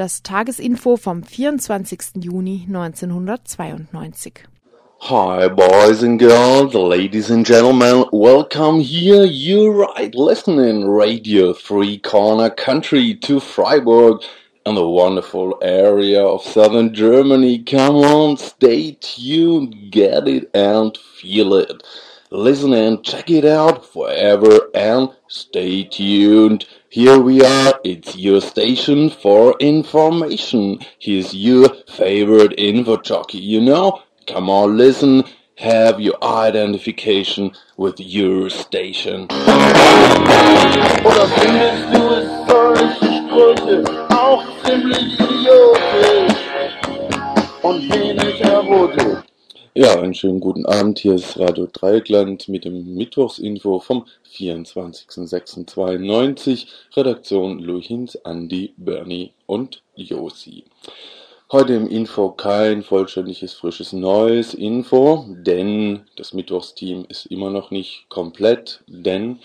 Das Tagesinfo vom 24. Juni 1992. Hi, boys and girls, ladies and gentlemen, welcome here. You're right, listening Radio Three Corner Country to Freiburg and the wonderful area of southern Germany. Come on, stay tuned, get it and feel it. Listen and check it out forever and stay tuned. Here we are, it's your station for information. Here's your favorite info jockey, you know? Come on, listen. Have your identification with your station. Ja, einen schönen guten Abend. Hier ist Radio Dreieckland mit dem Mittwochsinfo vom 24.06.92. Redaktion Luhins, Andi, Bernie und Josi. Heute im Info kein vollständiges, frisches, neues Info, denn das Mittwochsteam ist immer noch nicht komplett, denn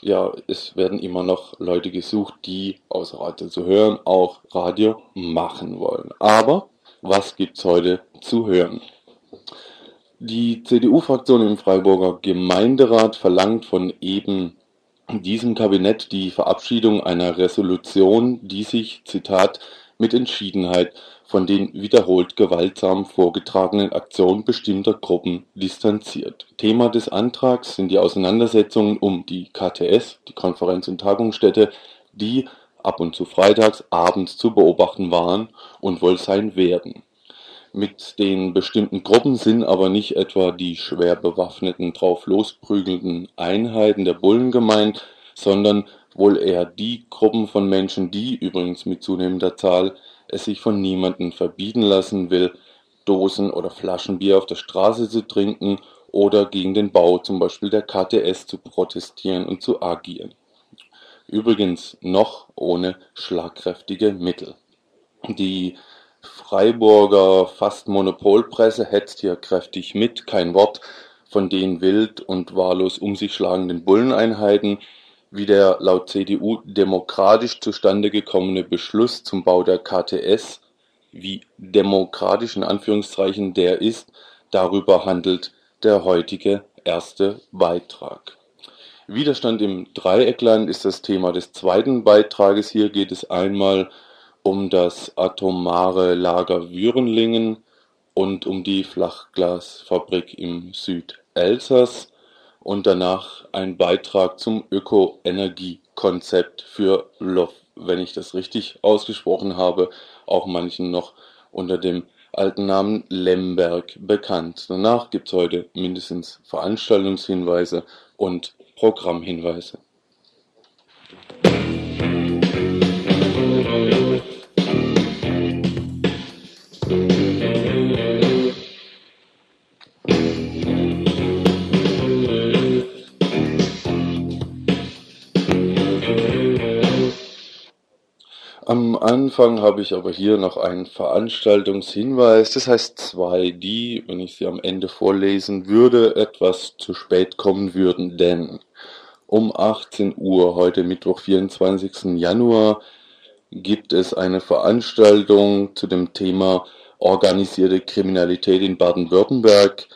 ja, es werden immer noch Leute gesucht, die außer Radio zu hören auch Radio machen wollen. Aber was gibt's heute zu hören? Die CDU-Fraktion im Freiburger Gemeinderat verlangt von eben diesem Kabinett die Verabschiedung einer Resolution, die sich, Zitat, mit Entschiedenheit von den wiederholt gewaltsam vorgetragenen Aktionen bestimmter Gruppen distanziert. Thema des Antrags sind die Auseinandersetzungen um die KTS, die Konferenz- und Tagungsstätte, die ab und zu freitags abends zu beobachten waren und wohl sein werden. Mit den bestimmten Gruppen sind aber nicht etwa die schwer bewaffneten, drauf losprügelnden Einheiten der Bullen gemeint, sondern wohl eher die Gruppen von Menschen, die übrigens mit zunehmender Zahl es sich von niemandem verbieten lassen will, Dosen oder Flaschen Bier auf der Straße zu trinken oder gegen den Bau zum Beispiel der KTS zu protestieren und zu agieren. Übrigens noch ohne schlagkräftige Mittel. Die Freiburger fast Monopolpresse hetzt hier kräftig mit, kein Wort von den wild und wahllos um sich schlagenden Bulleneinheiten, wie der laut CDU demokratisch zustande gekommene Beschluss zum Bau der KTS, wie demokratisch in Anführungszeichen der ist, darüber handelt der heutige erste Beitrag. Widerstand im Dreieckland ist das Thema des zweiten Beitrages. Hier geht es einmal um das atomare Lager Würenlingen und um die Flachglasfabrik im Südelsass und danach ein Beitrag zum Öko-Energie-Konzept für LOF, wenn ich das richtig ausgesprochen habe, auch manchen noch unter dem alten Namen Lemberg bekannt. Danach gibt's heute mindestens Veranstaltungshinweise und Programmhinweise. Anfang habe ich aber hier noch einen Veranstaltungshinweis, das heißt zwei, die, wenn ich sie am Ende vorlesen würde, etwas zu spät kommen würden, denn um 18 Uhr, heute Mittwoch, 24. Januar, gibt es eine Veranstaltung zu dem Thema organisierte Kriminalität in Baden-Württemberg,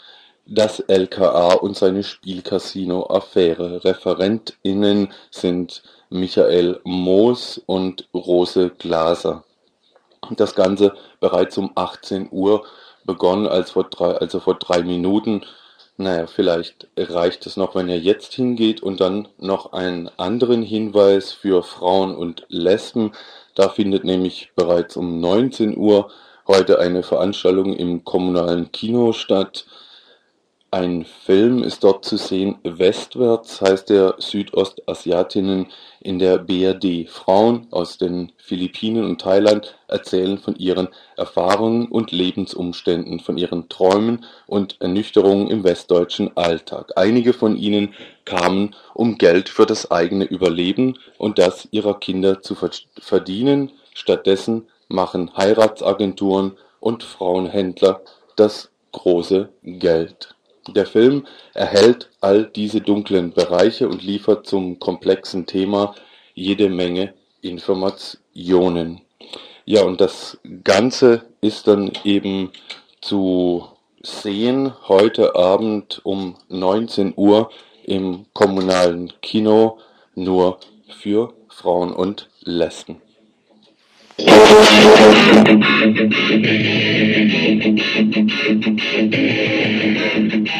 das LKA und seine Spielcasino-Affäre. ReferentInnen sind Michael Moos und Rose Glaser. Das Ganze bereits um 18 Uhr begonnen, als vor drei, also vor drei Minuten. Naja, vielleicht reicht es noch, wenn ihr jetzt hingeht und dann noch einen anderen Hinweis für Frauen und Lesben. Da findet nämlich bereits um 19 Uhr heute eine Veranstaltung im kommunalen Kino statt. Ein Film ist dort zu sehen, Westwärts heißt der Südostasiatinnen in der BRD. Frauen aus den Philippinen und Thailand erzählen von ihren Erfahrungen und Lebensumständen, von ihren Träumen und Ernüchterungen im westdeutschen Alltag. Einige von ihnen kamen, um Geld für das eigene Überleben und das ihrer Kinder zu verdienen. Stattdessen machen Heiratsagenturen und Frauenhändler das große Geld. Der Film erhält all diese dunklen Bereiche und liefert zum komplexen Thema jede Menge Informationen. Ja, und das Ganze ist dann eben zu sehen heute Abend um 19 Uhr im kommunalen Kino nur für Frauen und Lesben.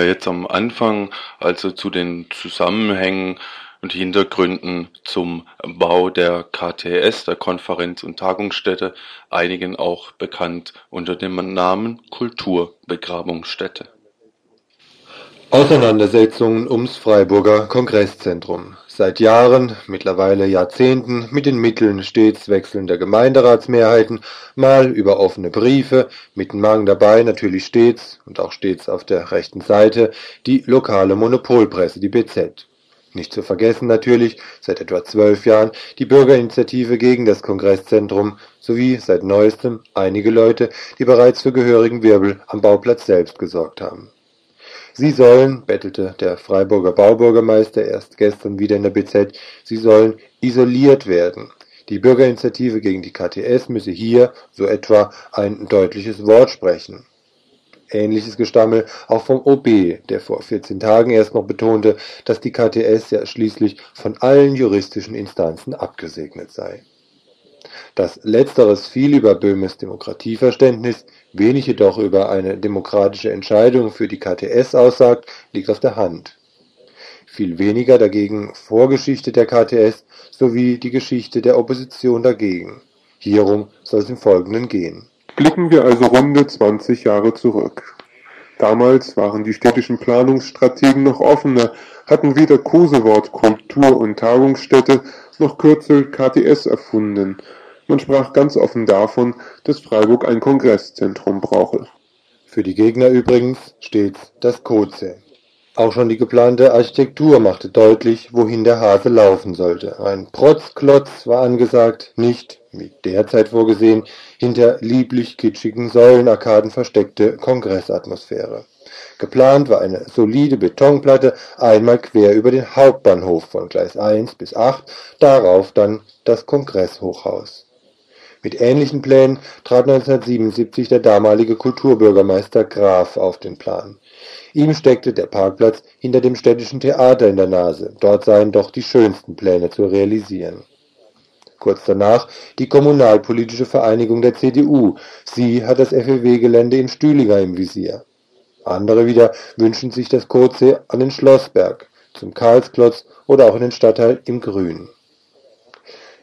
ja jetzt am Anfang also zu den Zusammenhängen und Hintergründen zum Bau der KTS, der Konferenz- und Tagungsstätte, einigen auch bekannt unter dem Namen Kulturbegrabungsstätte. Auseinandersetzungen ums Freiburger Kongresszentrum. Seit Jahren, mittlerweile Jahrzehnten, mit den Mitteln stets wechselnder Gemeinderatsmehrheiten, mal über offene Briefe, mit Mang dabei natürlich stets und auch stets auf der rechten Seite die lokale Monopolpresse, die BZ. Nicht zu vergessen natürlich seit etwa zwölf Jahren die Bürgerinitiative gegen das Kongresszentrum sowie seit neuestem einige Leute, die bereits für gehörigen Wirbel am Bauplatz selbst gesorgt haben. Sie sollen, bettelte der Freiburger Baubürgermeister erst gestern wieder in der BZ, sie sollen isoliert werden. Die Bürgerinitiative gegen die KTS müsse hier, so etwa, ein deutliches Wort sprechen. Ähnliches Gestammel auch vom OB, der vor 14 Tagen erst noch betonte, dass die KTS ja schließlich von allen juristischen Instanzen abgesegnet sei. Dass letzteres viel über Böhmes Demokratieverständnis, wenig jedoch über eine demokratische Entscheidung für die KTS aussagt, liegt auf der Hand. viel weniger dagegen Vorgeschichte der KTS sowie die Geschichte der Opposition dagegen. Hierum soll es im Folgenden gehen. Blicken wir also runde 20 Jahre zurück. Damals waren die städtischen Planungsstrategen noch offener, hatten weder Kosewort Kultur- und Tagungsstätte noch Kürzel KTS erfunden. Man sprach ganz offen davon, dass Freiburg ein Kongresszentrum brauche. Für die Gegner übrigens stets das Koze. Auch schon die geplante Architektur machte deutlich, wohin der Hase laufen sollte. Ein Protzklotz war angesagt, nicht, wie derzeit vorgesehen, hinter lieblich kitschigen Säulenarkaden versteckte Kongressatmosphäre. Geplant war eine solide Betonplatte einmal quer über den Hauptbahnhof von Gleis 1 bis 8, darauf dann das Kongresshochhaus. Mit ähnlichen Plänen trat 1977 der damalige Kulturbürgermeister Graf auf den Plan. Ihm steckte der Parkplatz hinter dem Städtischen Theater in der Nase, dort seien doch die schönsten Pläne zu realisieren. Kurz danach die Kommunalpolitische Vereinigung der CDU, sie hat das FEW-Gelände in Stühlinger im Visier. Andere wieder wünschen sich das Kotsee an den Schlossberg, zum Karlsklotz oder auch in den Stadtteil im Grün.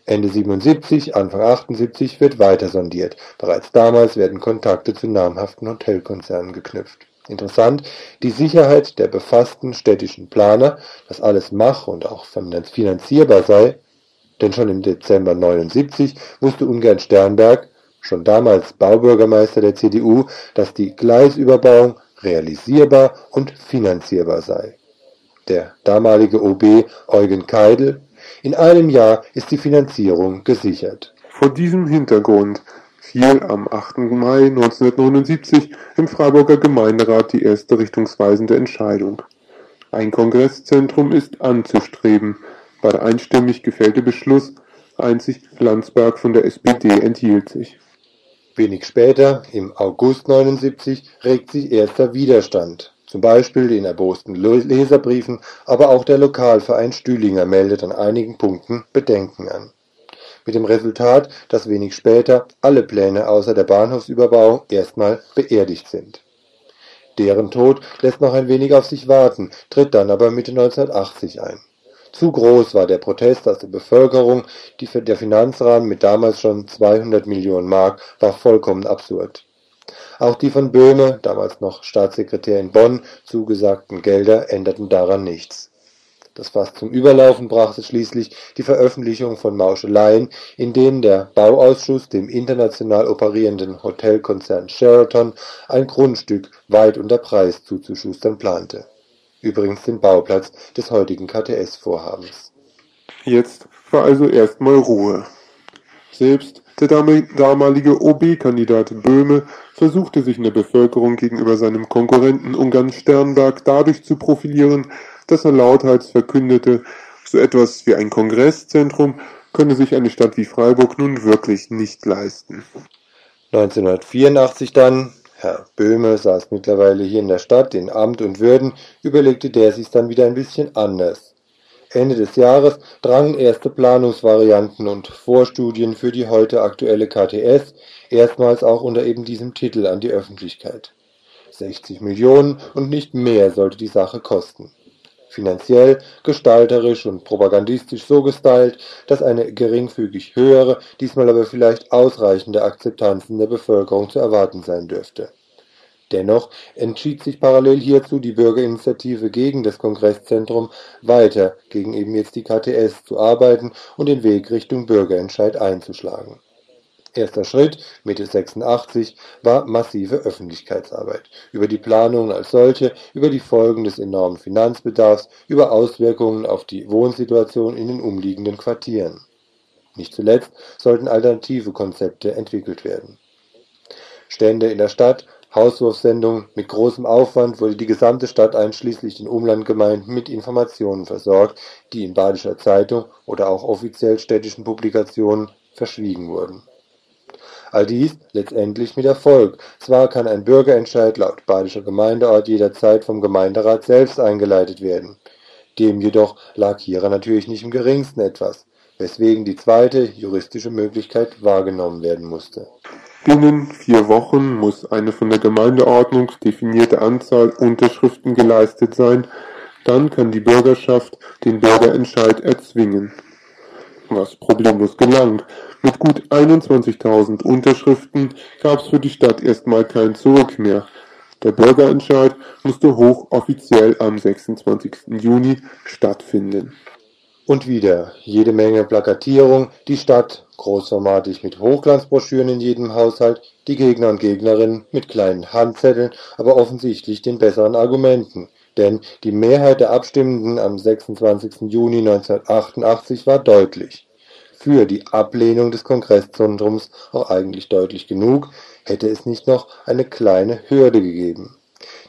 Ende 77, Anfang 78 wird weiter sondiert. Bereits damals werden Kontakte zu namhaften Hotelkonzernen geknüpft. Interessant, die Sicherheit der befassten städtischen Planer, dass alles mach- und auch finanzierbar sei, denn schon im Dezember 79 wusste ungern Sternberg, schon damals Baubürgermeister der CDU, dass die Gleisüberbauung realisierbar und finanzierbar sei. Der damalige OB Eugen Keidel in einem Jahr ist die Finanzierung gesichert. Vor diesem Hintergrund fiel am 8. Mai 1979 im Freiburger Gemeinderat die erste richtungsweisende Entscheidung. Ein Kongresszentrum ist anzustreben, war der einstimmig gefällte Beschluss, einzig Landsberg von der SPD enthielt sich. Wenig später, im August 79, regt sich erster Widerstand zum Beispiel in erbosten Leserbriefen, aber auch der Lokalverein Stühlinger meldet an einigen Punkten Bedenken an. Mit dem Resultat, dass wenig später alle Pläne außer der Bahnhofsüberbauung erstmal beerdigt sind. Deren Tod lässt noch ein wenig auf sich warten, tritt dann aber Mitte 1980 ein. Zu groß war der Protest aus der Bevölkerung, der Finanzrahmen mit damals schon 200 Millionen Mark war vollkommen absurd. Auch die von Böhme, damals noch Staatssekretär in Bonn, zugesagten Gelder änderten daran nichts. Das Fass zum Überlaufen brachte schließlich die Veröffentlichung von Mauscheleien, in denen der Bauausschuss dem international operierenden Hotelkonzern Sheraton ein Grundstück weit unter Preis zuzuschustern plante. Übrigens den Bauplatz des heutigen KTS-Vorhabens. Jetzt war also erstmal Ruhe. Selbst der damalige OB-Kandidat Böhme versuchte sich in der Bevölkerung gegenüber seinem Konkurrenten Ungarn Sternberg dadurch zu profilieren, dass er lauthals verkündete, so etwas wie ein Kongresszentrum könne sich eine Stadt wie Freiburg nun wirklich nicht leisten. 1984 dann, Herr Böhme saß mittlerweile hier in der Stadt in Amt und Würden, überlegte der sich dann wieder ein bisschen anders. Ende des Jahres drangen erste Planungsvarianten und Vorstudien für die heute aktuelle KTS erstmals auch unter eben diesem Titel an die Öffentlichkeit. 60 Millionen und nicht mehr sollte die Sache kosten. Finanziell, gestalterisch und propagandistisch so gestylt, dass eine geringfügig höhere, diesmal aber vielleicht ausreichende Akzeptanz in der Bevölkerung zu erwarten sein dürfte Dennoch entschied sich parallel hierzu die Bürgerinitiative gegen das Kongresszentrum, weiter gegen eben jetzt die KTS zu arbeiten und den Weg Richtung Bürgerentscheid einzuschlagen. Erster Schritt (Mitte 86) war massive Öffentlichkeitsarbeit über die Planungen als solche, über die Folgen des enormen Finanzbedarfs, über Auswirkungen auf die Wohnsituation in den umliegenden Quartieren. Nicht zuletzt sollten alternative Konzepte entwickelt werden. Stände in der Stadt Hauswurfsendung Mit großem Aufwand wurde die gesamte Stadt einschließlich den Umlandgemeinden mit Informationen versorgt, die in Badischer Zeitung oder auch offiziell städtischen Publikationen verschwiegen wurden. All dies letztendlich mit Erfolg. Zwar kann ein Bürgerentscheid laut Badischer Gemeindeort jederzeit vom Gemeinderat selbst eingeleitet werden. Dem jedoch lag hieran natürlich nicht im geringsten etwas, weswegen die zweite juristische Möglichkeit wahrgenommen werden musste Binnen vier Wochen muss eine von der Gemeindeordnung definierte Anzahl Unterschriften geleistet sein, Dann kann die Bürgerschaft den Bürgerentscheid erzwingen. Was problemlos gelang. Mit gut 21.000 Unterschriften gab es für die Stadt erstmal kein Zurück mehr. Der Bürgerentscheid musste hochoffiziell am 26. Juni stattfinden. Und wieder jede Menge Plakatierung, die Stadt großformatig mit Hochglanzbroschüren in jedem Haushalt, die Gegner und Gegnerinnen mit kleinen Handzetteln, aber offensichtlich den besseren Argumenten. Denn die Mehrheit der Abstimmenden am 26. Juni 1988 war deutlich. Für die Ablehnung des Kongresszentrums auch eigentlich deutlich genug, hätte es nicht noch eine kleine Hürde gegeben.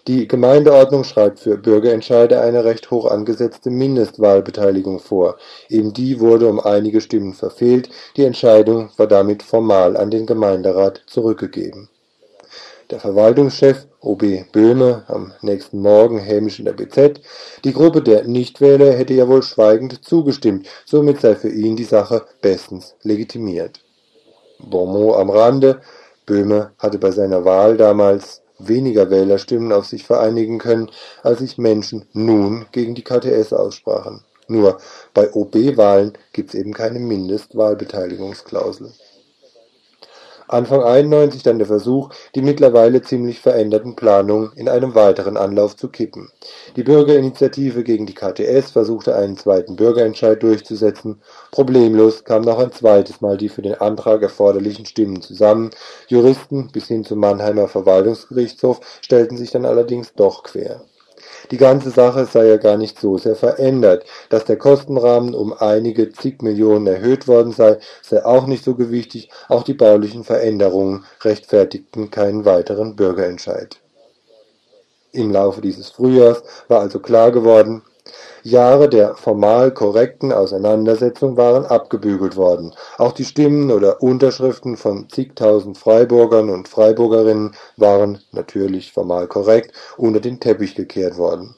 Die Gemeindeordnung schreibt für Bürgerentscheide eine recht hoch angesetzte Mindestwahlbeteiligung vor, eben die wurde um einige Stimmen verfehlt, die Entscheidung war damit formal an den Gemeinderat zurückgegeben. Der Verwaltungschef OB Böhme am nächsten Morgen hämisch in der BZ, die Gruppe der Nichtwähler hätte ja wohl schweigend zugestimmt, somit sei für ihn die Sache bestens legitimiert. Bonmot am Rande, Böhme hatte bei seiner Wahl damals weniger Wählerstimmen auf sich vereinigen können, als sich Menschen nun gegen die KTS aussprachen. Nur bei OB-Wahlen gibt's eben keine Mindestwahlbeteiligungsklausel Anfang 91 dann der Versuch, die mittlerweile ziemlich veränderten Planungen in einem weiteren Anlauf zu kippen. Die Bürgerinitiative gegen die KTS versuchte einen zweiten Bürgerentscheid durchzusetzen. Problemlos kamen noch ein zweites Mal die für den Antrag erforderlichen Stimmen zusammen. Juristen bis hin zum Mannheimer Verwaltungsgerichtshof stellten sich dann allerdings doch quer die ganze Sache sei ja gar nicht so sehr verändert. Dass der Kostenrahmen um einige zig Millionen erhöht worden sei, sei auch nicht so gewichtig, auch die baulichen Veränderungen rechtfertigten keinen weiteren Bürgerentscheid. Im Laufe dieses Frühjahrs war also klar geworden, Jahre der formal korrekten Auseinandersetzung waren abgebügelt worden. Auch die Stimmen oder Unterschriften von zigtausend Freiburgern und Freiburgerinnen waren, natürlich formal korrekt, unter den Teppich gekehrt worden.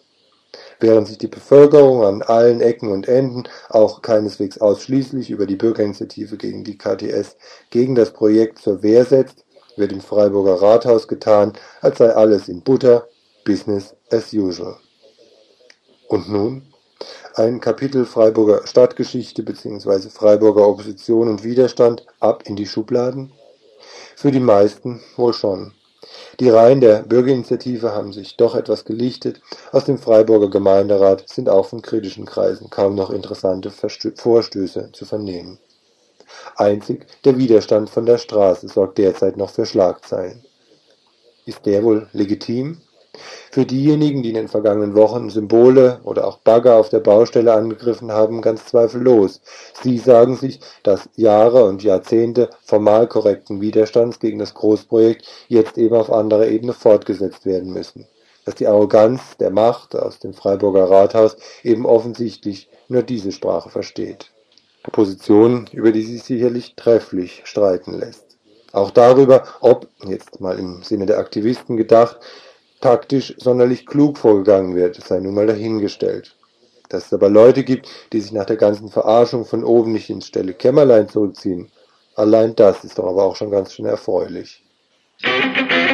Während sich die Bevölkerung an allen Ecken und Enden, auch keineswegs ausschließlich über die Bürgerinitiative gegen die KTS, gegen das Projekt zur Wehr setzt, wird im Freiburger Rathaus getan, als sei alles in Butter, Business as usual. Und nun? Ein Kapitel Freiburger Stadtgeschichte bzw. Freiburger Opposition und Widerstand ab in die Schubladen? Für die meisten wohl schon. Die Reihen der Bürgerinitiative haben sich doch etwas gelichtet. Aus dem Freiburger Gemeinderat sind auch von kritischen Kreisen kaum noch interessante Vorstöße zu vernehmen. Einzig der Widerstand von der Straße sorgt derzeit noch für Schlagzeilen. Ist der wohl legitim? Für diejenigen, die in den vergangenen Wochen Symbole oder auch Bagger auf der Baustelle angegriffen haben, ganz zweifellos. Sie sagen sich, dass Jahre und Jahrzehnte formal korrekten Widerstands gegen das Großprojekt jetzt eben auf anderer Ebene fortgesetzt werden müssen. Dass die Arroganz der Macht aus dem Freiburger Rathaus eben offensichtlich nur diese Sprache versteht. Position, über die sich sicherlich trefflich streiten lässt. Auch darüber, ob, jetzt mal im Sinne der Aktivisten gedacht, taktisch sonderlich klug vorgegangen wird, sei nun mal dahingestellt. Dass es aber Leute gibt, die sich nach der ganzen Verarschung von oben nicht ins Stelle Kämmerlein zurückziehen, allein das ist doch aber auch schon ganz schön erfreulich. Musik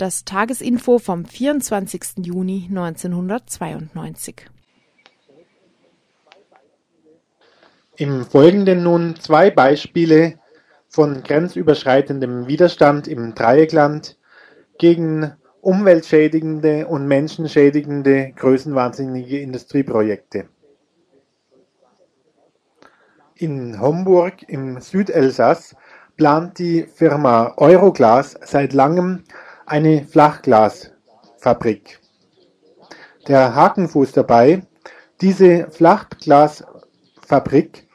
das Tagesinfo vom 24. Juni 1992. Im Folgenden nun zwei Beispiele von grenzüberschreitendem Widerstand im Dreieckland gegen umweltschädigende und menschenschädigende größenwahnsinnige Industrieprojekte. In Homburg im Südelsass plant die Firma Euroglas seit langem eine Flachglasfabrik. Der Hakenfuß dabei, diese Flachglasfabrik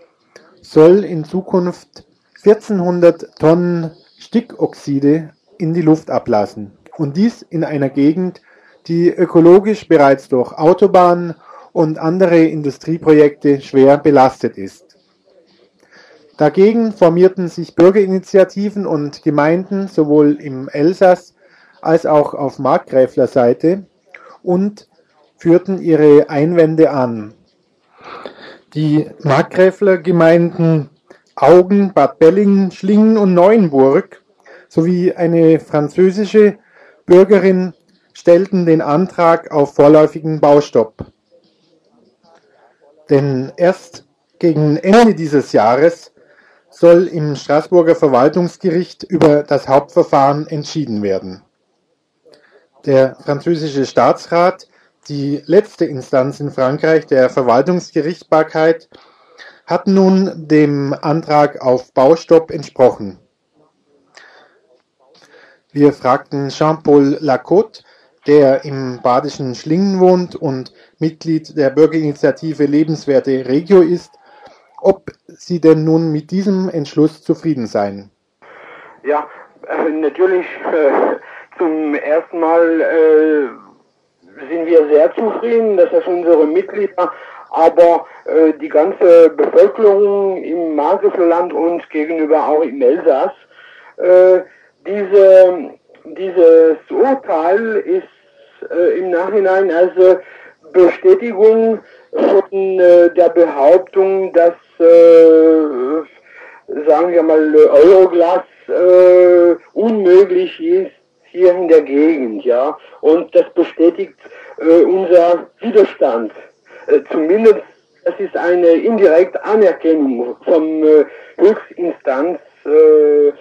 soll in Zukunft 1400 Tonnen Stickoxide in die Luft ablassen und dies in einer Gegend, die ökologisch bereits durch Autobahnen und andere Industrieprojekte schwer belastet ist. Dagegen formierten sich Bürgerinitiativen und Gemeinden sowohl im Elsass als auch auf Markgräfler Seite und führten ihre Einwände an. Die Markgräfler Gemeinden Augen, Bad Bellingen, Schlingen und Neuenburg sowie eine französische Bürgerin stellten den Antrag auf vorläufigen Baustopp. Denn erst gegen Ende dieses Jahres soll im Straßburger Verwaltungsgericht über das Hauptverfahren entschieden werden. Der französische Staatsrat, die letzte Instanz in Frankreich der Verwaltungsgerichtsbarkeit, hat nun dem Antrag auf Baustopp entsprochen. Wir fragten Jean-Paul Lacote, der im badischen Schlingen wohnt und Mitglied der Bürgerinitiative Lebenswerte Regio ist, ob Sie denn nun mit diesem Entschluss zufrieden seien. Ja, äh, natürlich äh, zum ersten Mal äh, sind wir sehr zufrieden, dass das unsere Mitglieder, aber äh, die ganze Bevölkerung im Markgräflerland und gegenüber auch im Elsass äh, diese, dieses Urteil ist äh, im Nachhinein also Bestätigung von äh, der Behauptung, dass, äh, sagen wir mal, Euroglas äh, unmöglich ist hier in der Gegend, ja. Und das bestätigt äh, unser Widerstand. Äh, zumindest, das ist eine indirekte Anerkennung vom äh, Höchstinstanz äh,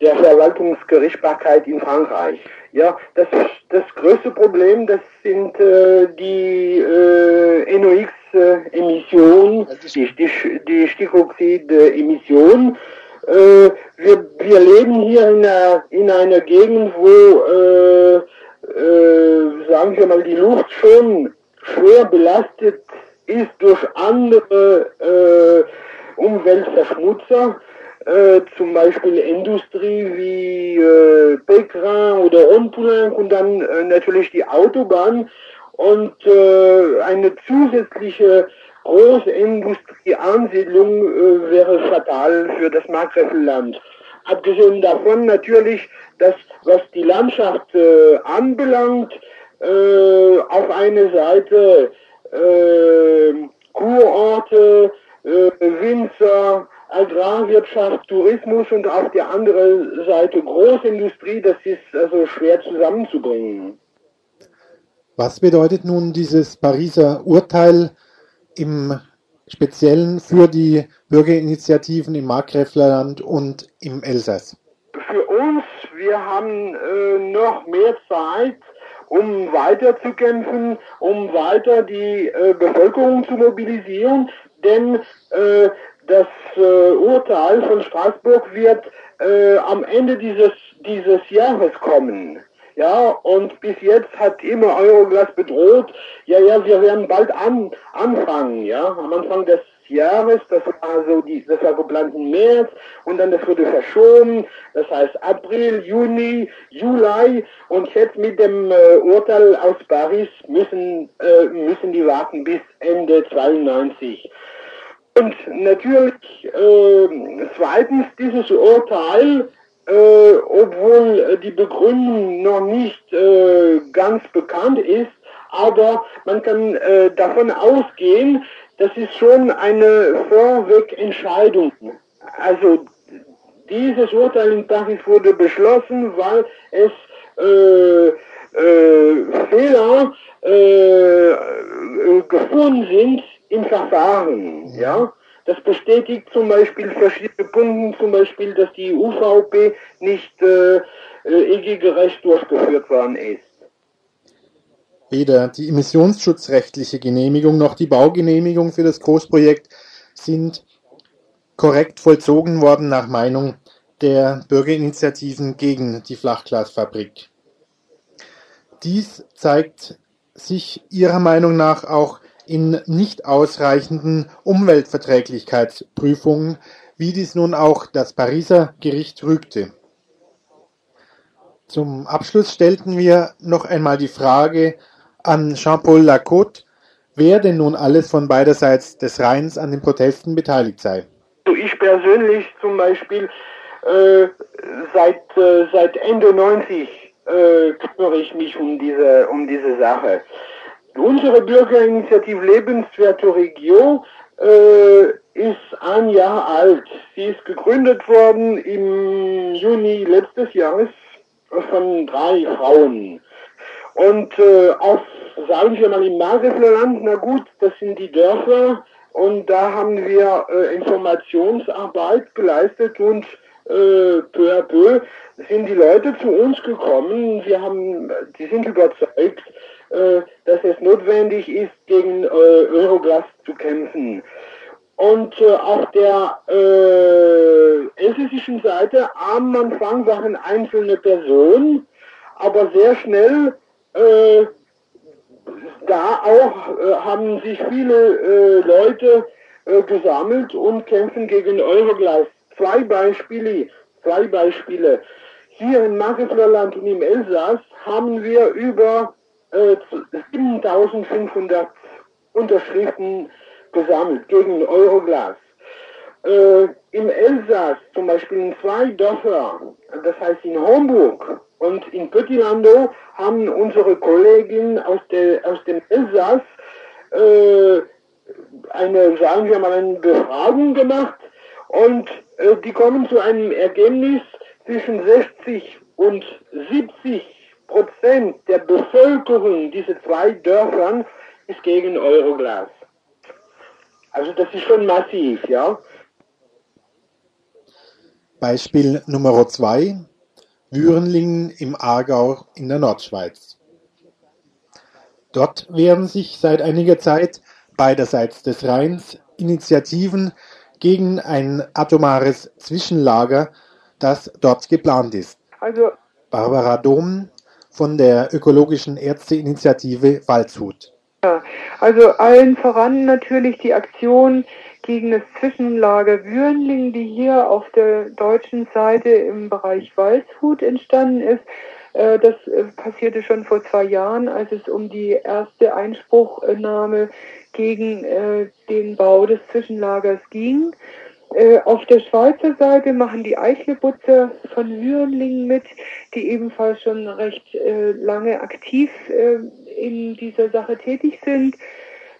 der Verwaltungsgerichtsbarkeit in Frankreich. Ja, das, das größte Problem, das sind äh, die äh, NOx-Emissionen, die, die, die Stickoxid-Emissionen. Äh, wir, wir leben hier in einer, in einer Gegend, wo, äh, äh, sagen wir mal, die Luft schon schwer belastet ist durch andere äh, Umweltverschmutzer äh, zum Beispiel Industrie wie äh, Pécrin oder Rondpoulain und dann äh, natürlich die Autobahn und äh, eine zusätzliche große Industrieansiedlung äh, wäre fatal für das Markgräflerland. Abgesehen davon natürlich, dass was die Landschaft äh, anbelangt, äh, auf eine Seite äh, Kurorte, äh, Winzer, Agrarwirtschaft, Tourismus und auf der anderen Seite Großindustrie, das ist also schwer zusammenzubringen. Was bedeutet nun dieses Pariser Urteil im Speziellen für die Bürgerinitiativen im Markgräflerland und im Elsass? Für uns, wir haben äh, noch mehr Zeit, um weiter zu kämpfen, um weiter die äh, Bevölkerung zu mobilisieren, denn äh, das äh, Urteil von Straßburg wird äh, am Ende dieses, dieses Jahres kommen. Ja, und bis jetzt hat immer Euroglas bedroht, ja, ja, wir werden bald an, anfangen, ja, am Anfang des Jahres, das war so die, das war geplant im März und dann das wurde verschoben, das heißt April, Juni, Juli. Und jetzt mit dem äh, Urteil aus Paris müssen, äh, müssen die warten bis Ende 92. Und natürlich äh, zweitens dieses Urteil, äh, obwohl die Begründung noch nicht äh, ganz bekannt ist, aber man kann äh, davon ausgehen, das ist schon eine Vorwegentscheidung. Also dieses Urteil in Paris wurde beschlossen, weil es äh, äh, Fehler äh, äh, gefunden sind im Verfahren. Ja? Das bestätigt zum Beispiel verschiedene Punkte, zum Beispiel, dass die UVP nicht äh, äh EG-gerecht durchgeführt worden ist. Weder die emissionsschutzrechtliche Genehmigung noch die Baugenehmigung für das Großprojekt sind korrekt vollzogen worden nach Meinung der Bürgerinitiativen gegen die Flachglasfabrik. Dies zeigt sich ihrer Meinung nach auch in nicht ausreichenden Umweltverträglichkeitsprüfungen, wie dies nun auch das Pariser Gericht rügte. Zum Abschluss stellten wir noch einmal die Frage an Jean-Paul Lacote, wer denn nun alles von beiderseits des Rheins an den Protesten beteiligt sei. Ich persönlich zum Beispiel äh, seit, äh, seit Ende 90 äh, kümmere ich mich um diese, um diese Sache. Unsere Bürgerinitiative Lebenswerte Regio äh, ist ein Jahr alt. Sie ist gegründet worden im Juni letztes Jahres von drei Frauen. Und äh, auf, sagen wir mal, im Mariflerland, na gut, das sind die Dörfer und da haben wir äh, Informationsarbeit geleistet und äh, peu à peu sind die Leute zu uns gekommen. Wir haben, die sind überzeugt, dass es notwendig ist, gegen äh, Euroglas zu kämpfen. Und äh, auf der äh, elsässischen Seite am Anfang waren einzelne Personen, aber sehr schnell äh, da auch äh, haben sich viele äh, Leute äh, gesammelt und kämpfen gegen Euroglas. Zwei Beispiele, zwei Beispiele. Hier in Magdeburg und im Elsass haben wir über 7500 Unterschriften gesammelt gegen Euroglas. Äh, Im Elsass, zum Beispiel in zwei Dörfer, das heißt in Homburg und in Pöttilando, haben unsere Kolleginnen aus, aus dem Elsass äh, eine, sagen wir mal, eine Befragung gemacht und äh, die kommen zu einem Ergebnis zwischen 60 und 70 Prozent der Bevölkerung dieser zwei Dörfern ist gegen Euroglas. Also das ist schon massiv, ja. Beispiel Nummer zwei, Würenlingen im Aargau in der Nordschweiz. Dort wehren sich seit einiger Zeit beiderseits des Rheins Initiativen gegen ein atomares Zwischenlager, das dort geplant ist. Also Barbara Dom von der ökologischen Ärzteinitiative Waldshut. Ja, also allen voran natürlich die Aktion gegen das Zwischenlager Würenling, die hier auf der deutschen Seite im Bereich Waldshut entstanden ist. Äh, das äh, passierte schon vor zwei Jahren, als es um die erste Einspruchnahme gegen äh, den Bau des Zwischenlagers ging. Äh, auf der Schweizer Seite machen die Eichlebutzer von Würenlingen mit, die ebenfalls schon recht äh, lange aktiv äh, in dieser Sache tätig sind.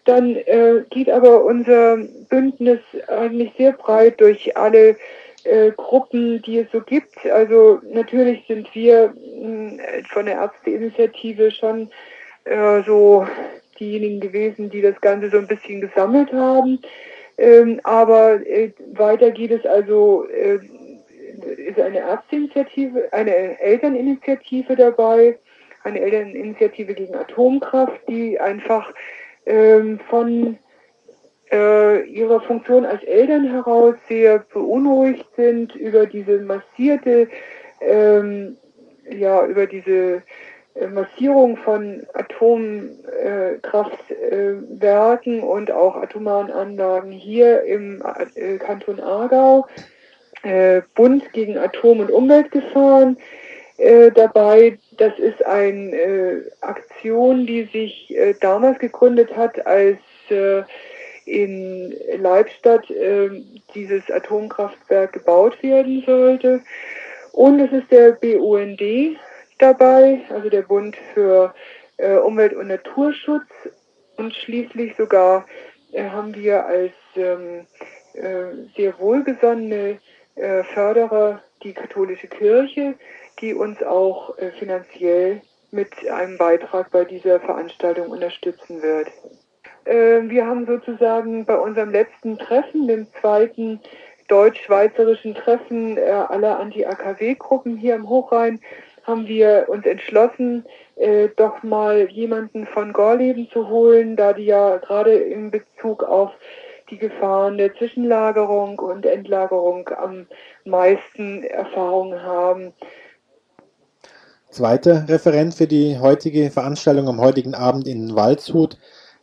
Dann äh, geht aber unser Bündnis eigentlich sehr breit durch alle äh, Gruppen, die es so gibt. Also natürlich sind wir äh, von der Ärzteinitiative schon äh, so diejenigen gewesen, die das Ganze so ein bisschen gesammelt haben. Ähm, aber äh, weiter geht es also, äh, ist eine Ärzteinitiative, eine Elterninitiative dabei, eine Elterninitiative gegen Atomkraft, die einfach ähm, von äh, ihrer Funktion als Eltern heraus sehr beunruhigt sind über diese massierte, ähm, ja, über diese Massierung von Atomkraftwerken und auch atomaren Anlagen hier im äh, Kanton Aargau. Äh, Bund gegen Atom- und Umweltgefahren dabei. Das ist eine Aktion, die sich damals gegründet hat, als in Leibstadt dieses Atomkraftwerk gebaut werden sollte. Und es ist der BUND, dabei, also der Bund für äh, Umwelt- und Naturschutz. Und schließlich sogar äh, haben wir als ähm, äh, sehr wohlgesonnene äh, Förderer die katholische Kirche, die uns auch äh, finanziell mit einem Beitrag bei dieser Veranstaltung unterstützen wird. Äh, wir haben sozusagen bei unserem letzten Treffen, dem zweiten deutsch-schweizerischen Treffen äh, aller Anti-AKW-Gruppen hier im Hochrhein, haben wir uns entschlossen, äh, doch mal jemanden von Gorleben zu holen, da die ja gerade in Bezug auf die Gefahren der Zwischenlagerung und Endlagerung am meisten Erfahrung haben. Zweiter Referent für die heutige Veranstaltung am heutigen Abend in Waldshut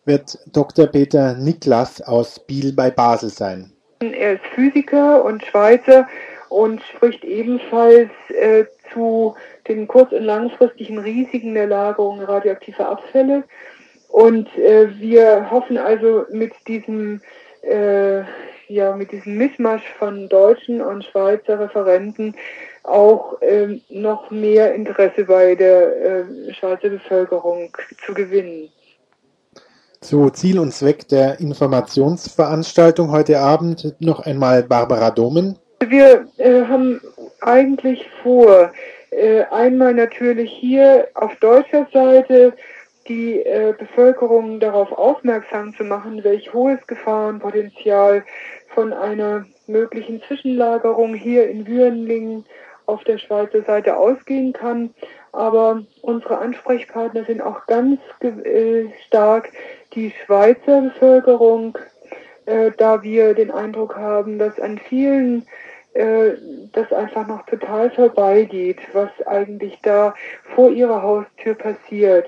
wird Dr. Peter Niklas aus Biel bei Basel sein. Er ist Physiker und Schweizer und spricht ebenfalls äh, zu den kurz- und langfristigen Risiken der Lagerung radioaktiver Abfälle. Und äh, wir hoffen also mit diesem äh, ja mit diesem Mischmasch von deutschen und Schweizer Referenten auch äh, noch mehr Interesse bei der äh, Schweizer Bevölkerung zu gewinnen. Zu Ziel und Zweck der Informationsveranstaltung heute Abend noch einmal Barbara Domen. Wir äh, haben eigentlich vor, äh, einmal natürlich hier auf deutscher Seite die äh, Bevölkerung darauf aufmerksam zu machen, welch hohes Gefahrenpotenzial von einer möglichen Zwischenlagerung hier in Würenlingen auf der Schweizer Seite ausgehen kann. Aber unsere Ansprechpartner sind auch ganz äh, stark die Schweizer Bevölkerung, äh, da wir den Eindruck haben, dass an vielen äh, das einfach noch total vorbeigeht, was eigentlich da vor ihrer Haustür passiert.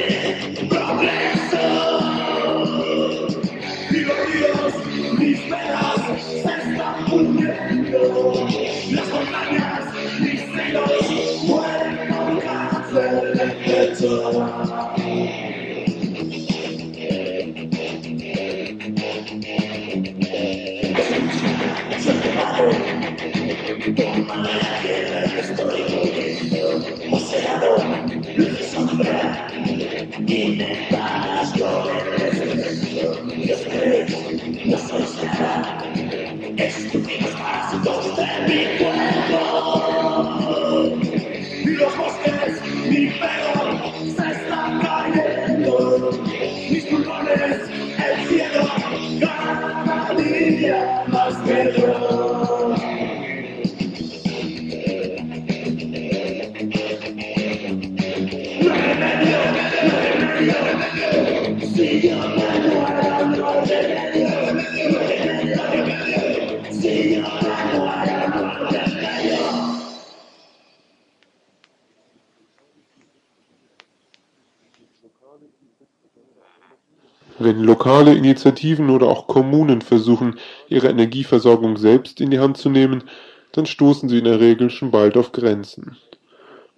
lokale Initiativen oder auch Kommunen versuchen, ihre Energieversorgung selbst in die Hand zu nehmen, dann stoßen sie in der Regel schon bald auf Grenzen.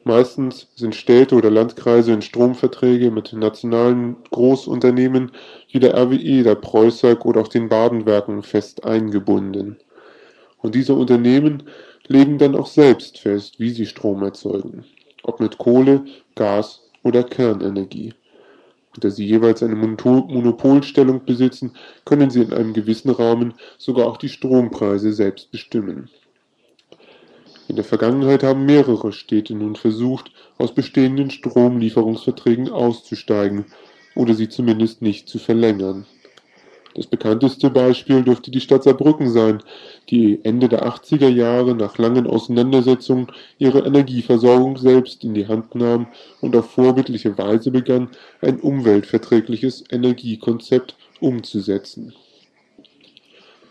Meistens sind Städte oder Landkreise in Stromverträge mit nationalen Großunternehmen wie der RWE, der Preußag oder auch den Badenwerken fest eingebunden. Und diese Unternehmen legen dann auch selbst fest, wie sie Strom erzeugen, ob mit Kohle, Gas oder Kernenergie. Da sie jeweils eine Monopolstellung besitzen, können sie in einem gewissen Rahmen sogar auch die Strompreise selbst bestimmen. In der Vergangenheit haben mehrere Städte nun versucht, aus bestehenden Stromlieferungsverträgen auszusteigen oder sie zumindest nicht zu verlängern. Das bekannteste Beispiel dürfte die Stadt Saarbrücken sein, die Ende der 80er Jahre nach langen Auseinandersetzungen ihre Energieversorgung selbst in die Hand nahm und auf vorbildliche Weise begann, ein umweltverträgliches Energiekonzept umzusetzen.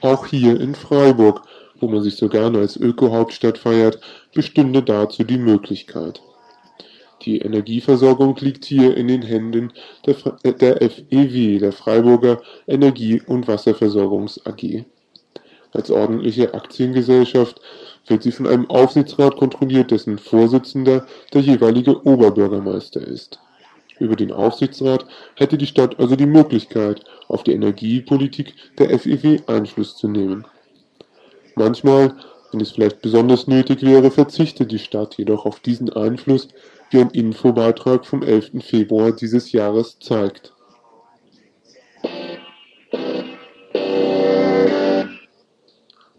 Auch hier in Freiburg, wo man sich so gerne als Öko-Hauptstadt feiert, bestünde dazu die Möglichkeit. Die Energieversorgung liegt hier in den Händen der, der FEW, der Freiburger Energie- und Wasserversorgungs AG. Als ordentliche Aktiengesellschaft wird sie von einem Aufsichtsrat kontrolliert, dessen Vorsitzender der jeweilige Oberbürgermeister ist. Über den Aufsichtsrat hätte die Stadt also die Möglichkeit, auf die Energiepolitik der FEW Einfluss zu nehmen. Manchmal, wenn es vielleicht besonders nötig wäre, verzichtet die Stadt jedoch auf diesen Einfluss, wie ein Infobeitrag vom 11. Februar dieses Jahres zeigt.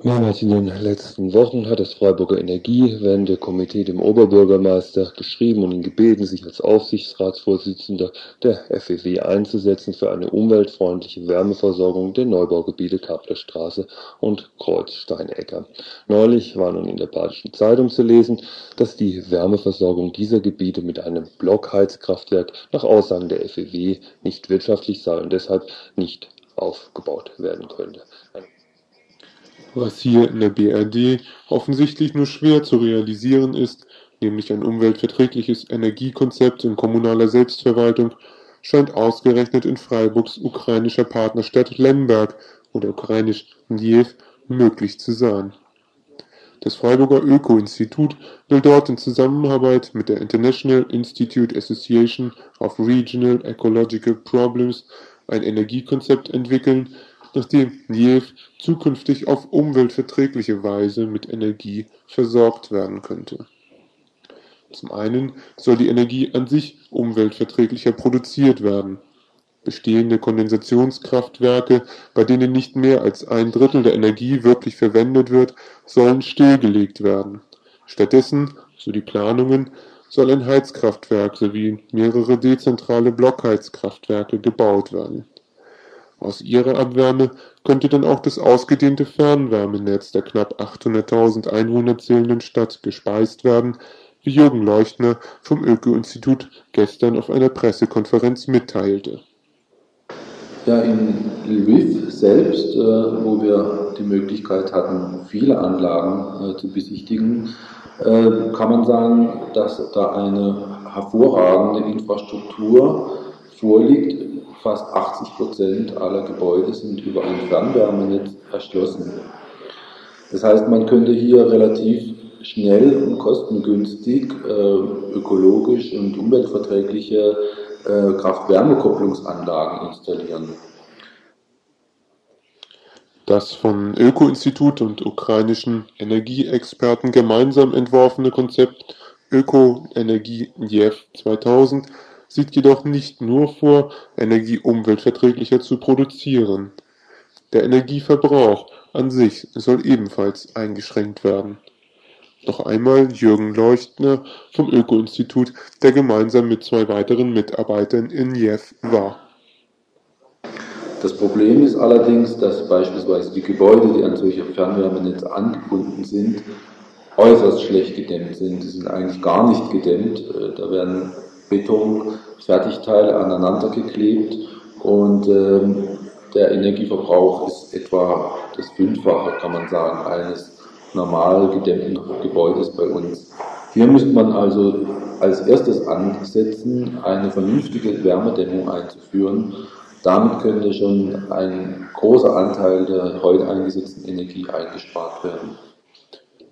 Mehrmals in den letzten Wochen hat das Freiburger Energiewendekomitee dem Oberbürgermeister geschrieben und ihn gebeten, sich als Aufsichtsratsvorsitzender der FEW einzusetzen für eine umweltfreundliche Wärmeversorgung der Neubaugebiete Kaplerstraße und Kreuzsteinegger. Neulich war nun in der Badischen Zeitung zu lesen, dass die Wärmeversorgung dieser Gebiete mit einem Blockheizkraftwerk nach Aussagen der FEW nicht wirtschaftlich sei und deshalb nicht aufgebaut werden könnte was hier in der BRD offensichtlich nur schwer zu realisieren ist, nämlich ein umweltverträgliches Energiekonzept in kommunaler Selbstverwaltung, scheint ausgerechnet in Freiburgs ukrainischer Partnerstadt Lemberg oder ukrainisch Niew möglich zu sein. Das Freiburger Öko-Institut will dort in Zusammenarbeit mit der International Institute Association of Regional Ecological Problems ein Energiekonzept entwickeln, nachdem Niew zukünftig auf umweltverträgliche Weise mit Energie versorgt werden könnte. Zum einen soll die Energie an sich umweltverträglicher produziert werden. Bestehende Kondensationskraftwerke, bei denen nicht mehr als ein Drittel der Energie wirklich verwendet wird, sollen stillgelegt werden. Stattdessen, so die Planungen, soll ein Heizkraftwerk sowie mehrere dezentrale Blockheizkraftwerke gebaut werden aus ihrer Abwärme könnte dann auch das ausgedehnte Fernwärmenetz der knapp 800.000 Einwohner zählenden Stadt gespeist werden, wie Jürgen Leuchtner vom Öko-Institut gestern auf einer Pressekonferenz mitteilte. Ja, in Lviv selbst, äh, wo wir die Möglichkeit hatten, viele Anlagen äh, zu besichtigen, äh, kann man sagen, dass da eine hervorragende Infrastruktur vorliegt, fast 80 Prozent aller Gebäude sind über ein Fernwärmenetz erschlossen. Das heißt, man könnte hier relativ schnell und kostengünstig äh, ökologisch und umweltverträgliche äh, Kraft-Wärme-Kopplungsanlagen installieren. Das von Öko-Institut und ukrainischen Energieexperten gemeinsam entworfene Konzept Öko-Energie JEF 2000 sieht jedoch nicht nur vor, Energie umweltverträglicher zu produzieren. Der Energieverbrauch an sich soll ebenfalls eingeschränkt werden. Noch einmal Jürgen Leuchtner vom Öko-Institut, der gemeinsam mit zwei weiteren Mitarbeitern in Jew war. Das Problem ist allerdings, dass beispielsweise die Gebäude, die an solche Fernwärmenetze angebunden sind, äußerst schlecht gedämmt sind. Sie sind eigentlich gar nicht gedämmt. Äh, da werden Beton-Fertigteile aneinander geklebt und ähm, der Energieverbrauch ist etwa das Fünffache, kann man sagen, eines normal gedämmten Gebäudes bei uns. Hier müsste man also als erstes ansetzen, eine vernünftige Wärmedämmung einzuführen. Damit könnte schon ein großer Anteil der heute eingesetzten Energie eingespart werden.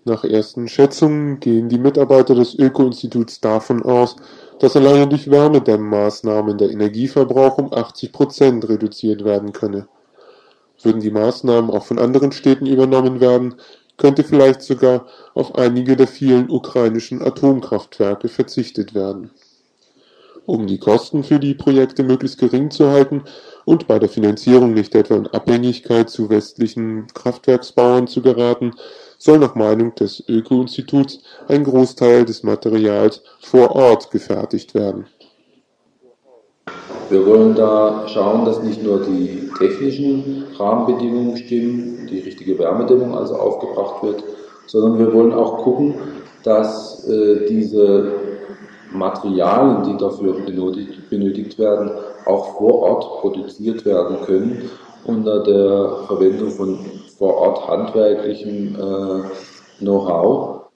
Nach ersten Schätzungen gehen die Mitarbeiter des Öko-Instituts davon aus, dass alleine durch Wärmedämmmaßnahmen der Energieverbrauch um 80 Prozent reduziert werden könne. Würden die Maßnahmen auch von anderen Städten übernommen werden, könnte vielleicht sogar auf einige der vielen ukrainischen Atomkraftwerke verzichtet werden. Um die Kosten für die Projekte möglichst gering zu halten und bei der Finanzierung nicht etwa in Abhängigkeit zu westlichen Kraftwerksbauern zu geraten, soll nach Meinung des Öko-Instituts ein Großteil des Materials vor Ort gefertigt werden. Wir wollen da schauen, dass nicht nur die technischen Rahmenbedingungen stimmen, die richtige Wärmedämmung also aufgebracht wird, sondern wir wollen auch gucken, dass äh, diese Materialien, die dafür benötigt, benötigt werden, auch vor Ort produziert werden können unter der Verwendung von vor Ort handwerklichem äh, Know-how.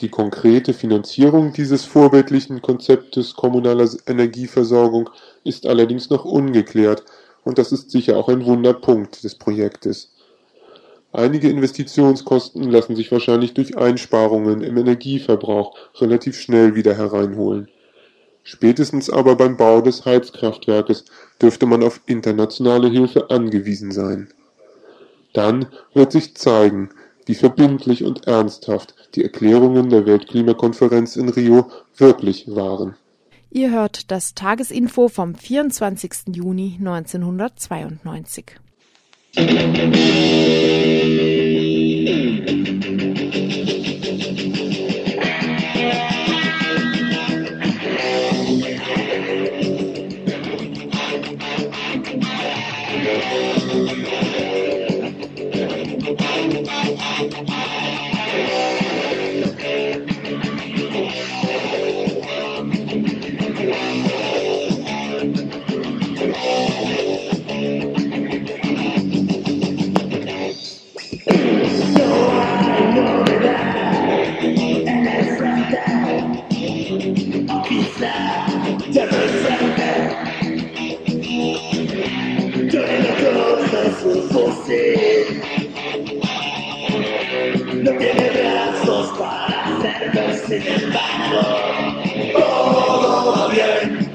Die konkrete Finanzierung dieses vorbildlichen Konzeptes kommunaler Energieversorgung ist allerdings noch ungeklärt, und das ist sicher auch ein Wunderpunkt des Projektes. Einige Investitionskosten lassen sich wahrscheinlich durch Einsparungen im Energieverbrauch relativ schnell wieder hereinholen. Spätestens aber beim Bau des Heizkraftwerkes dürfte man auf internationale Hilfe angewiesen sein. Dann wird sich zeigen, wie verbindlich und ernsthaft die Erklärungen der Weltklimakonferenz in Rio wirklich waren. Ihr hört das Tagesinfo vom 24. Juni 1992. sin embargo, todo bien,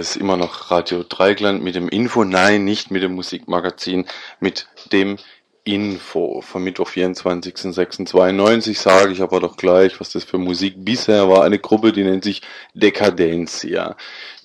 ist immer noch Radio Dreigland mit dem Info, nein, nicht mit dem Musikmagazin, mit dem Info vom Mittwoch 24.06.92 sage ich aber doch gleich, was das für Musik bisher war. Eine Gruppe, die nennt sich Decadencia.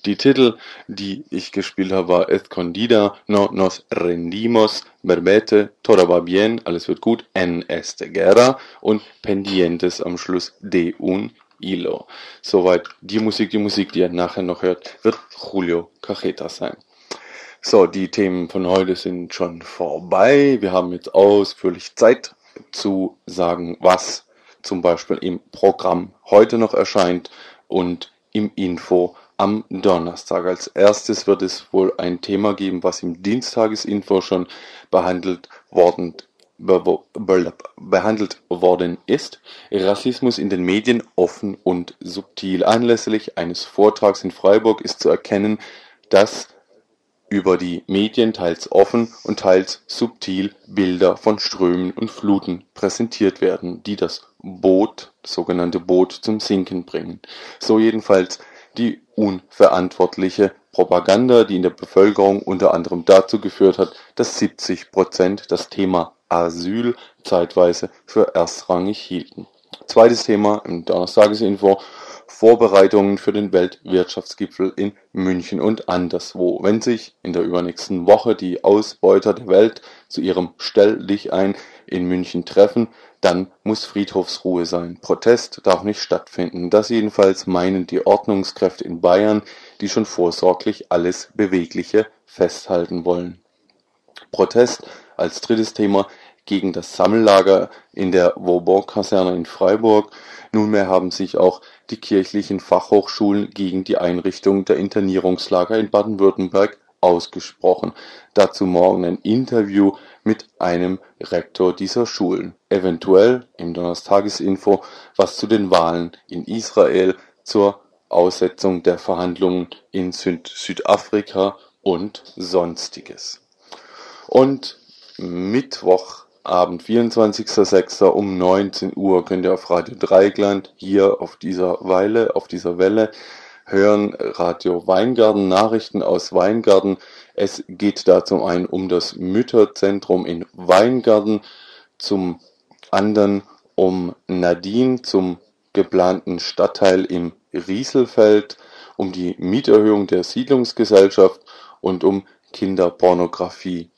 Die Titel, die ich gespielt habe, war Escondida, No Nos Rendimos, Berbete, Todo va bien, alles wird gut, En este guerra und Pendientes am Schluss de un hilo. Soweit die Musik, die Musik, die ihr nachher noch hört, wird Julio Cajeta sein. So, die Themen von heute sind schon vorbei. Wir haben jetzt ausführlich Zeit zu sagen, was zum Beispiel im Programm heute noch erscheint und im Info am Donnerstag. Als erstes wird es wohl ein Thema geben, was im Dienstagesinfo schon behandelt worden behandelt worden ist. Rassismus in den Medien offen und subtil. Anlässlich eines Vortrags in Freiburg ist zu erkennen, dass über die Medien teils offen und teils subtil Bilder von Strömen und Fluten präsentiert werden, die das Boot, das sogenannte Boot, zum Sinken bringen. So jedenfalls die unverantwortliche Propaganda, die in der Bevölkerung unter anderem dazu geführt hat, dass 70 Prozent das Thema Asyl zeitweise für erstrangig hielten. Zweites Thema im Donnerstagesinfo Vorbereitungen für den Weltwirtschaftsgipfel in München und anderswo. Wenn sich in der übernächsten Woche die Ausbeuter der Welt zu ihrem Stell dich ein in München treffen, dann muss Friedhofsruhe sein. Protest darf nicht stattfinden. Das jedenfalls meinen die Ordnungskräfte in Bayern, die schon vorsorglich alles Bewegliche festhalten wollen. Protest als drittes Thema gegen das Sammellager in der Vauban-Kaserne in Freiburg. Nunmehr haben sich auch die kirchlichen Fachhochschulen gegen die Einrichtung der Internierungslager in Baden-Württemberg ausgesprochen. Dazu morgen ein Interview mit einem Rektor dieser Schulen. Eventuell im Donnerstagesinfo was zu den Wahlen in Israel, zur Aussetzung der Verhandlungen in Süd Südafrika und sonstiges. Und Mittwoch Abend, 24.06. um 19 Uhr könnt ihr auf Radio Dreigland hier auf dieser Weile, auf dieser Welle hören Radio Weingarten, Nachrichten aus Weingarten. Es geht da zum einen um das Mütterzentrum in Weingarten, zum anderen um Nadine, zum geplanten Stadtteil im Rieselfeld, um die Mieterhöhung der Siedlungsgesellschaft und um Kinderpornografie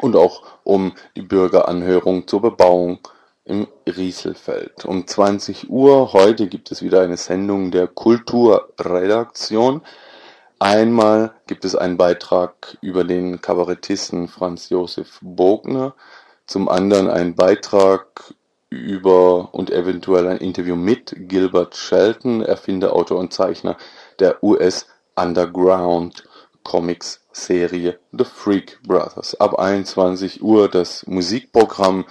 und auch um die Bürgeranhörung zur Bebauung im Rieselfeld. Um 20 Uhr heute gibt es wieder eine Sendung der Kulturredaktion. Einmal gibt es einen Beitrag über den Kabarettisten Franz Josef Bogner, zum anderen einen Beitrag über und eventuell ein Interview mit Gilbert Shelton, Erfinder, Autor und Zeichner der US Underground Comics Serie The Freak Brothers. Ab 21 Uhr das Musikprogramm,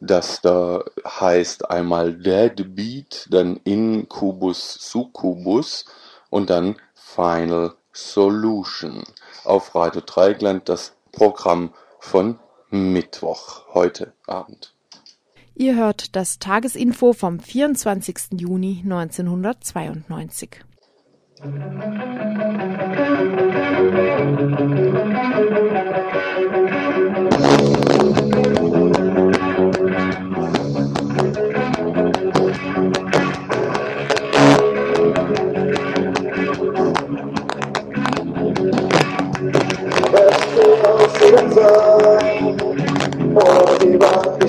das da heißt einmal Dead Beat, dann Incubus Succubus und dann Final Solution. Auf Radio Dreigland das Programm von Mittwoch, heute Abend. Ihr hört das Tagesinfo vom 24. Juni 1992. Festival Season, for the Rocky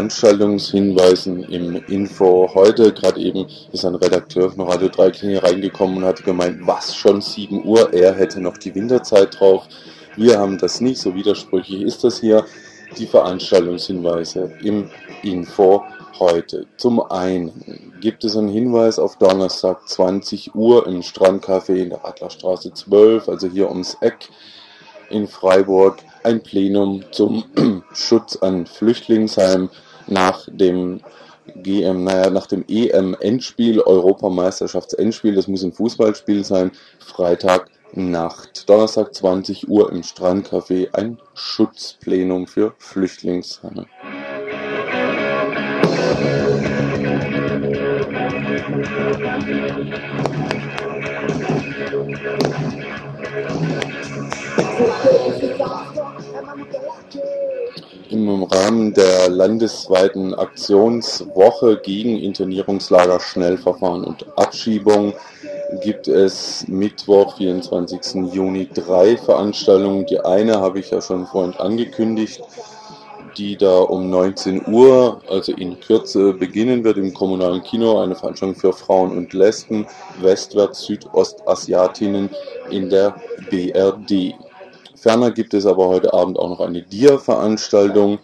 Veranstaltungshinweisen im Info. Heute gerade eben ist ein Redakteur von Radio Dreiklinge reingekommen und hat gemeint, was schon 7 Uhr, er hätte noch die Winterzeit drauf. Wir haben das nicht, so widersprüchlich ist das hier. Die Veranstaltungshinweise im Info heute. Zum einen gibt es einen Hinweis auf Donnerstag 20 Uhr im Strandcafé in der Adlerstraße 12, also hier ums Eck in Freiburg ein Plenum zum Schutz an Flüchtlingsheimen nach dem GM, naja, nach dem EM-Endspiel, Europameisterschafts-Endspiel, das muss ein Fußballspiel sein, Freitag Nacht, Donnerstag 20 Uhr im Strandcafé, ein Schutzplenum für Flüchtlingsheime. Rahmen der landesweiten Aktionswoche gegen Internierungslager, Schnellverfahren und Abschiebung gibt es Mittwoch, 24. Juni, drei Veranstaltungen. Die eine habe ich ja schon vorhin angekündigt, die da um 19 Uhr, also in Kürze, beginnen wird im kommunalen Kino. Eine Veranstaltung für Frauen und Lesben, Westwärts Südostasiatinnen in der BRD. Ferner gibt es aber heute Abend auch noch eine Dia-Veranstaltung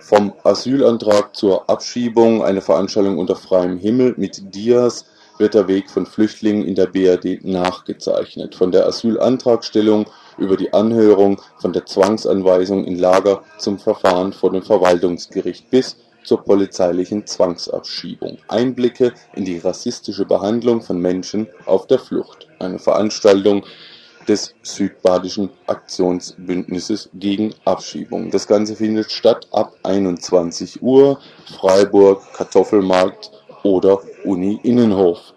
vom Asylantrag zur Abschiebung, eine Veranstaltung unter freiem Himmel mit Dias wird der Weg von Flüchtlingen in der BRD nachgezeichnet, von der Asylantragstellung über die Anhörung, von der Zwangsanweisung in Lager zum Verfahren vor dem Verwaltungsgericht bis zur polizeilichen Zwangsabschiebung. Einblicke in die rassistische Behandlung von Menschen auf der Flucht. Eine Veranstaltung des Südbadischen Aktionsbündnisses gegen Abschiebung. Das Ganze findet statt ab 21 Uhr, Freiburg, Kartoffelmarkt oder Uni Innenhof.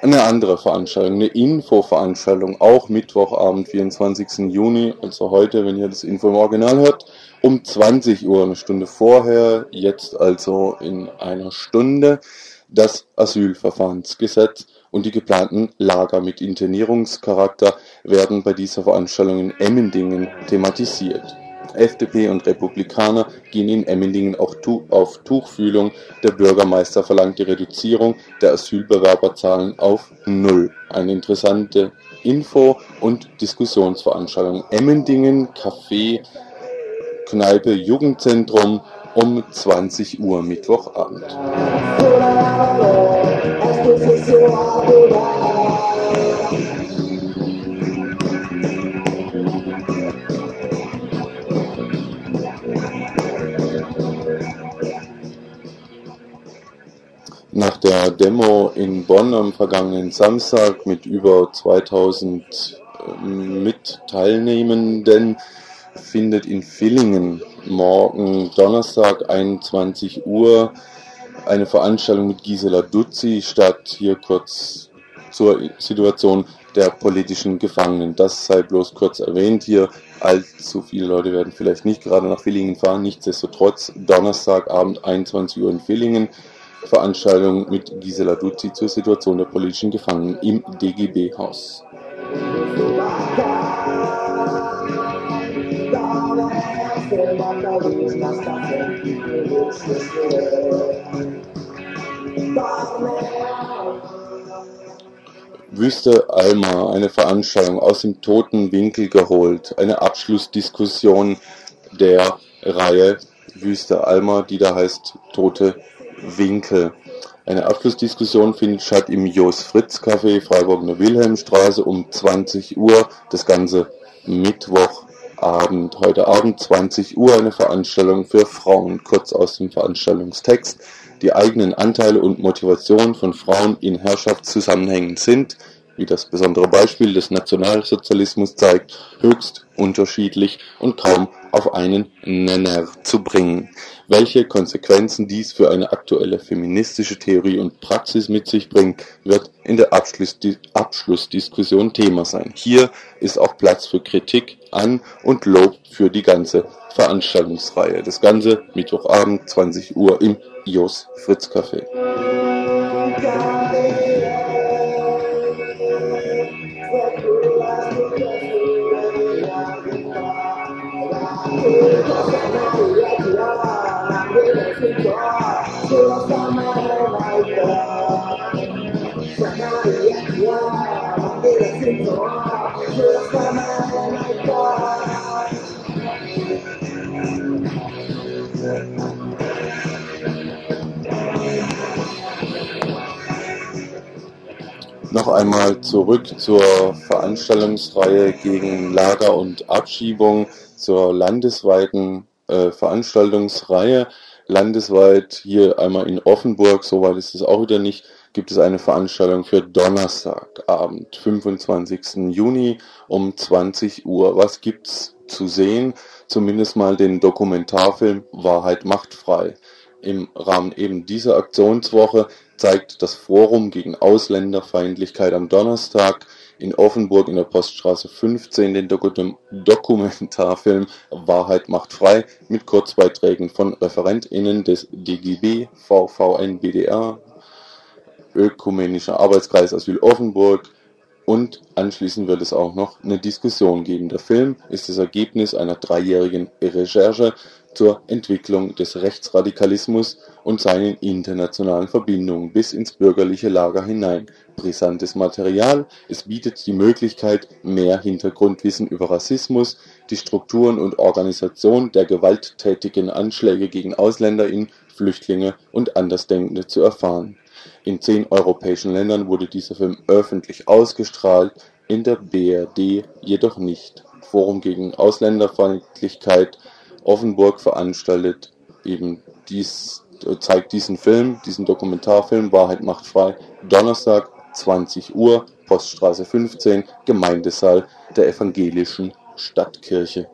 Eine andere Veranstaltung, eine Infoveranstaltung, auch Mittwochabend, 24. Juni, also heute, wenn ihr das Info im Original hört, um 20 Uhr, eine Stunde vorher, jetzt also in einer Stunde, das Asylverfahrensgesetz und die geplanten Lager mit Internierungscharakter werden bei dieser Veranstaltung in Emmendingen thematisiert. FDP und Republikaner gehen in Emmendingen auch auf Tuchfühlung, der Bürgermeister verlangt die Reduzierung der Asylbewerberzahlen auf Null. Eine interessante Info- und Diskussionsveranstaltung. Emmendingen, Café, Kneipe, Jugendzentrum um 20 Uhr Mittwochabend. Nach der Demo in Bonn am vergangenen Samstag mit über 2000 äh, Mitteilnehmenden findet in Villingen morgen Donnerstag 21 Uhr eine Veranstaltung mit Gisela Duzzi statt. Hier kurz zur Situation der politischen Gefangenen. Das sei bloß kurz erwähnt hier. Allzu viele Leute werden vielleicht nicht gerade nach Villingen fahren. Nichtsdestotrotz Donnerstagabend 21 Uhr in Villingen. Veranstaltung mit Gisela Duzzi zur Situation der politischen Gefangenen im DGB-Haus. Wüste Alma, eine Veranstaltung aus dem toten Winkel geholt, eine Abschlussdiskussion der Reihe Wüste Alma, die da heißt Tote Winkel. Eine Abschlussdiskussion findet statt im Jos Fritz Café Freiburg in der Wilhelmstraße um 20 Uhr. Das Ganze Mittwochabend. Heute Abend 20 Uhr eine Veranstaltung für Frauen. Kurz aus dem Veranstaltungstext. Die eigenen Anteile und Motivation von Frauen in Herrschaftszusammenhängen sind, wie das besondere Beispiel des Nationalsozialismus zeigt, höchst unterschiedlich und kaum auf einen Nenner zu bringen. Welche Konsequenzen dies für eine aktuelle feministische Theorie und Praxis mit sich bringt, wird in der Abschlussdiskussion Thema sein. Hier ist auch Platz für Kritik an und Lob für die ganze Veranstaltungsreihe. Das Ganze Mittwochabend 20 Uhr im IOS Fritz Café. Noch einmal zurück zur Veranstaltungsreihe gegen Lager und Abschiebung, zur landesweiten äh, Veranstaltungsreihe. Landesweit hier einmal in Offenburg, soweit ist es auch wieder nicht, gibt es eine Veranstaltung für Donnerstagabend, 25. Juni um 20 Uhr. Was gibt's zu sehen? Zumindest mal den Dokumentarfilm Wahrheit macht frei. Im Rahmen eben dieser Aktionswoche zeigt das Forum gegen Ausländerfeindlichkeit am Donnerstag in Offenburg in der Poststraße 15 den Dokumentarfilm Wahrheit macht frei mit Kurzbeiträgen von ReferentInnen des DGB, VVN BDR, Ökumenischer Arbeitskreis Asyl Offenburg und anschließend wird es auch noch eine Diskussion geben. Der Film ist das Ergebnis einer dreijährigen Recherche zur Entwicklung des Rechtsradikalismus und seinen internationalen Verbindungen bis ins bürgerliche Lager hinein. Brisantes Material, es bietet die Möglichkeit, mehr Hintergrundwissen über Rassismus, die Strukturen und Organisation der gewalttätigen Anschläge gegen AusländerInnen, Flüchtlinge und Andersdenkende zu erfahren. In zehn europäischen Ländern wurde dieser Film öffentlich ausgestrahlt, in der BRD jedoch nicht. Forum gegen Ausländerfeindlichkeit Offenburg veranstaltet eben dies, zeigt diesen Film, diesen Dokumentarfilm Wahrheit macht frei, Donnerstag 20 Uhr, Poststraße 15, Gemeindesaal der evangelischen Stadtkirche.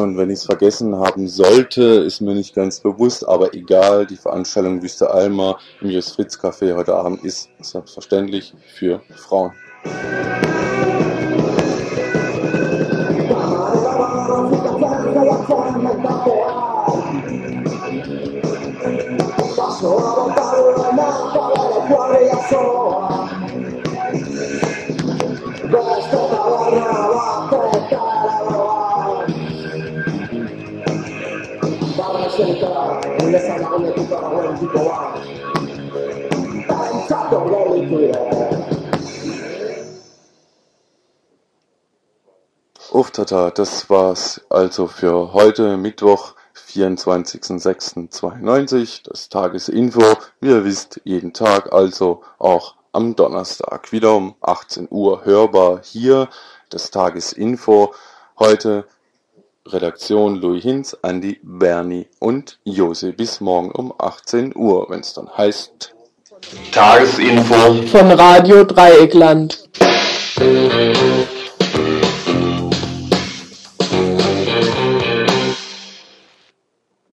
Und wenn ich es vergessen haben sollte, ist mir nicht ganz bewusst, aber egal, die Veranstaltung Wüste Alma im Jus Fritz Café heute Abend ist selbstverständlich für Frauen. Uff, tata, das war's also für heute Mittwoch, 24.06.92, das Tagesinfo. Wie ihr wisst, jeden Tag, also auch am Donnerstag, wieder um 18 Uhr hörbar hier, das Tagesinfo. Heute Redaktion Louis Hinz, Andi, Bernie und Jose bis morgen um 18 Uhr, wenn es dann heißt Tagesinfo von Radio Dreieckland.